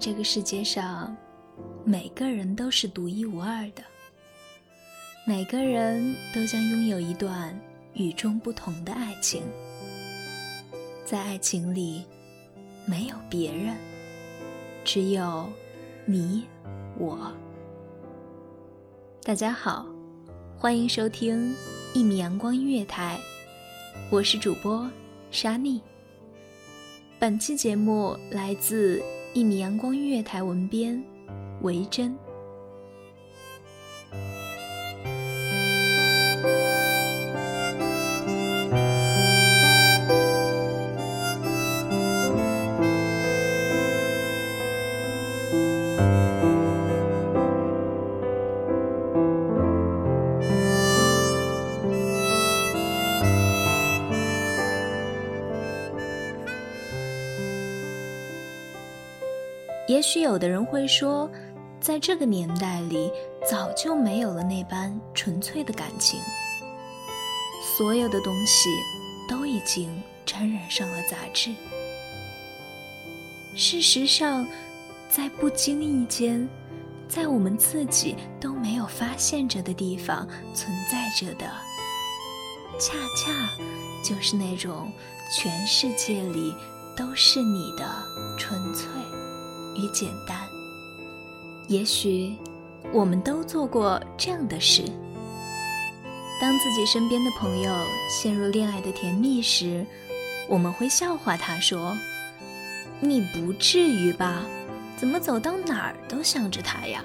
这个世界上，每个人都是独一无二的，每个人都将拥有一段与众不同的爱情。在爱情里，没有别人，只有你我。大家好，欢迎收听一米阳光音乐台，我是主播沙妮。本期节目来自。一米阳光音乐台文编，维珍。也许有的人会说，在这个年代里，早就没有了那般纯粹的感情。所有的东西都已经沾染上了杂质。事实上，在不经意间，在我们自己都没有发现着的地方存在着的，恰恰就是那种全世界里都是你的纯粹。与简单，也许我们都做过这样的事。当自己身边的朋友陷入恋爱的甜蜜时，我们会笑话他说：“你不至于吧？怎么走到哪儿都想着他呀？”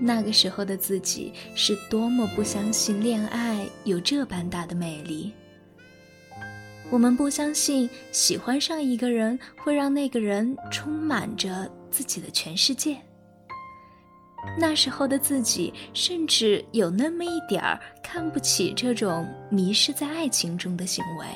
那个时候的自己是多么不相信恋爱有这般大的魅力。我们不相信喜欢上一个人会让那个人充满着自己的全世界。那时候的自己，甚至有那么一点儿看不起这种迷失在爱情中的行为。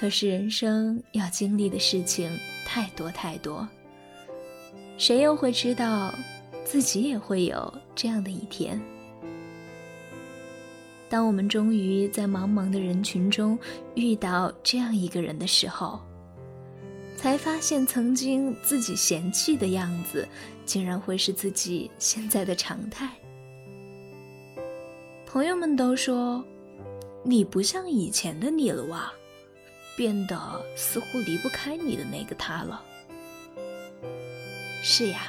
可是人生要经历的事情太多太多，谁又会知道自己也会有这样的一天？当我们终于在茫茫的人群中遇到这样一个人的时候，才发现曾经自己嫌弃的样子，竟然会是自己现在的常态。朋友们都说：“你不像以前的你了哇。”变得似乎离不开你的那个他了。是呀，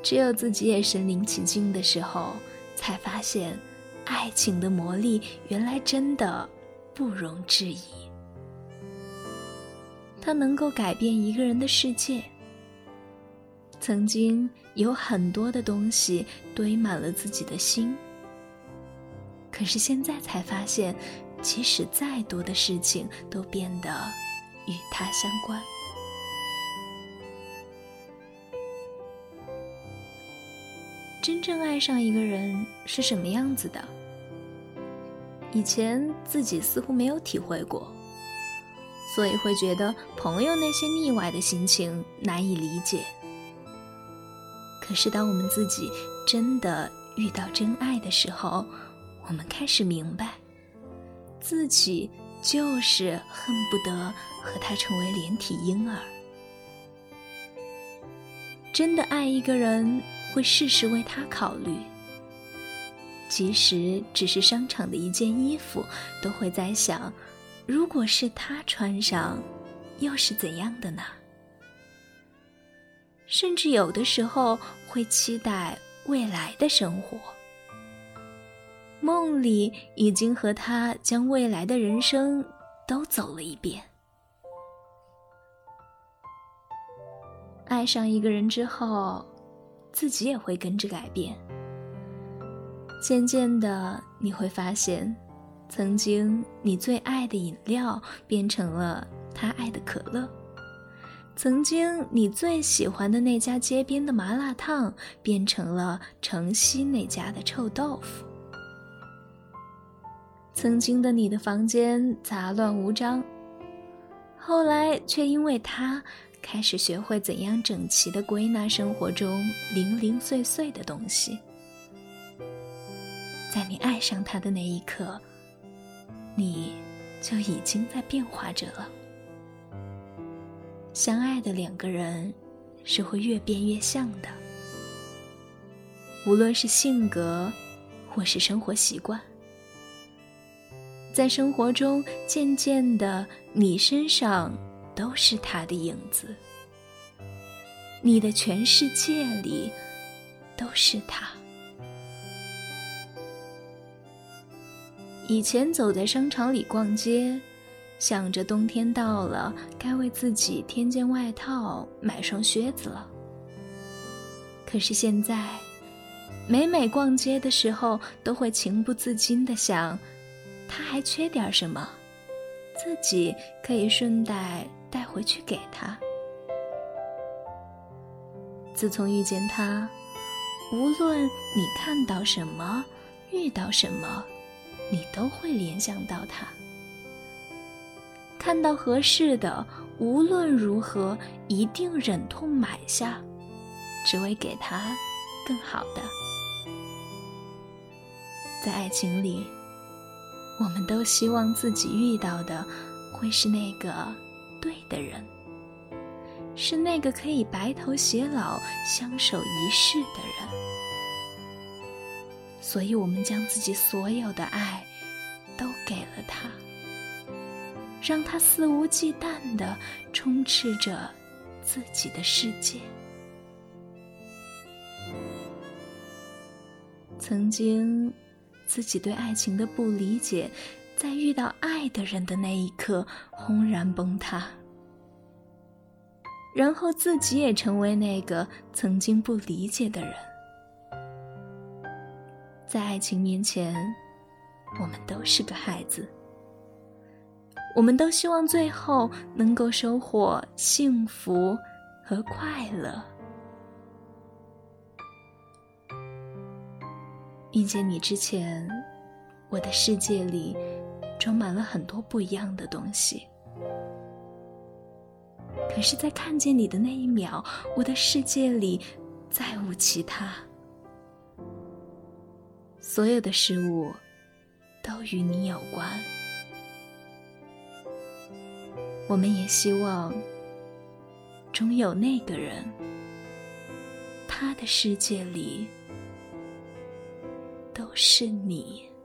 只有自己也身临其境的时候，才发现爱情的魔力原来真的不容置疑。它能够改变一个人的世界。曾经有很多的东西堆满了自己的心，可是现在才发现。即使再多的事情都变得与他相关。真正爱上一个人是什么样子的？以前自己似乎没有体会过，所以会觉得朋友那些腻歪的心情难以理解。可是当我们自己真的遇到真爱的时候，我们开始明白，自己就是恨不得和他成为连体婴儿。真的爱一个人，会事事为他考虑。即使只是商场的一件衣服，都会在想：如果是他穿上，又是怎样的呢？甚至有的时候会期待未来的生活，梦里已经和他将未来的人生都走了一遍。爱上一个人之后，自己也会跟着改变。渐渐的，你会发现，曾经你最爱的饮料变成了他爱的可乐；曾经你最喜欢的那家街边的麻辣烫变成了城西那家的臭豆腐；曾经的你的房间杂乱无章，后来却因为他开始学会怎样整齐的归纳生活中零零碎碎的东西。在你爱上他的那一刻，你就已经在变化着了。相爱的两个人是会越变越像的，无论是性格或是生活习惯，在生活中渐渐的，你身上都是他的影子，你的全世界里都是他。以前走在商场里逛街，想着冬天到了，该为自己添件外套，买双靴子了。可是现在，每每逛街的时候，都会情不自禁的想，他还缺点什么，自己可以顺带带回去给他。自从遇见他，无论你看到什么，遇到什么。你都会联想到他，看到合适的，无论如何一定忍痛买下，只为给他更好的。在爱情里，我们都希望自己遇到的会是那个对的人，是那个可以白头偕老、相守一世的人。所以，我们将自己所有的爱都给了他，让他肆无忌惮的充斥着自己的世界。曾经，自己对爱情的不理解，在遇到爱的人的那一刻轰然崩塌，然后自己也成为那个曾经不理解的人。在爱情面前，我们都是个孩子。我们都希望最后能够收获幸福和快乐。遇见你之前，我的世界里装满了很多不一样的东西。可是，在看见你的那一秒，我的世界里再无其他。所有的事物都与你有关，我们也希望，终有那个人，他的世界里是你。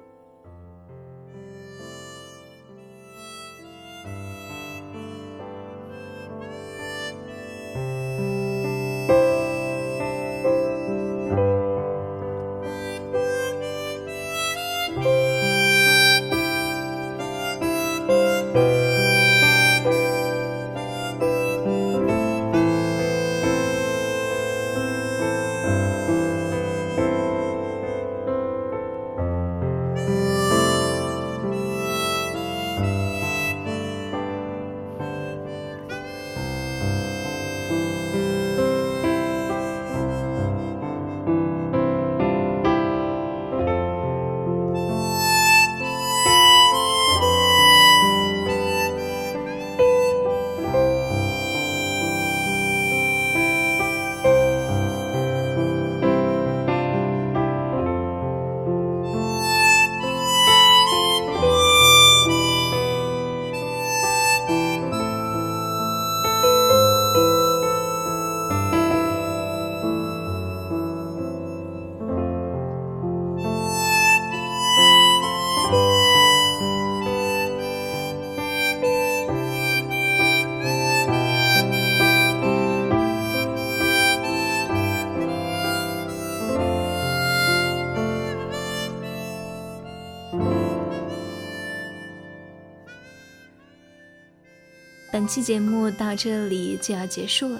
本期节目到这里就要结束了，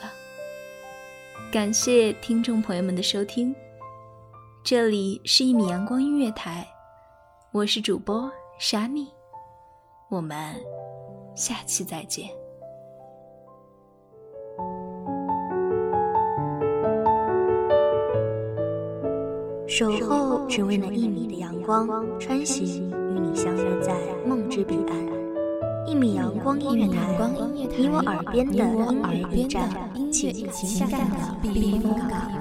感谢听众朋友们的收听。这里是一米阳光音乐台，我是主播沙米，我们下期再见。守候只为那一米的阳光，穿行与你相约在梦之彼岸。一米阳光音乐台，你我耳边的音乐驿站，情感的避风港。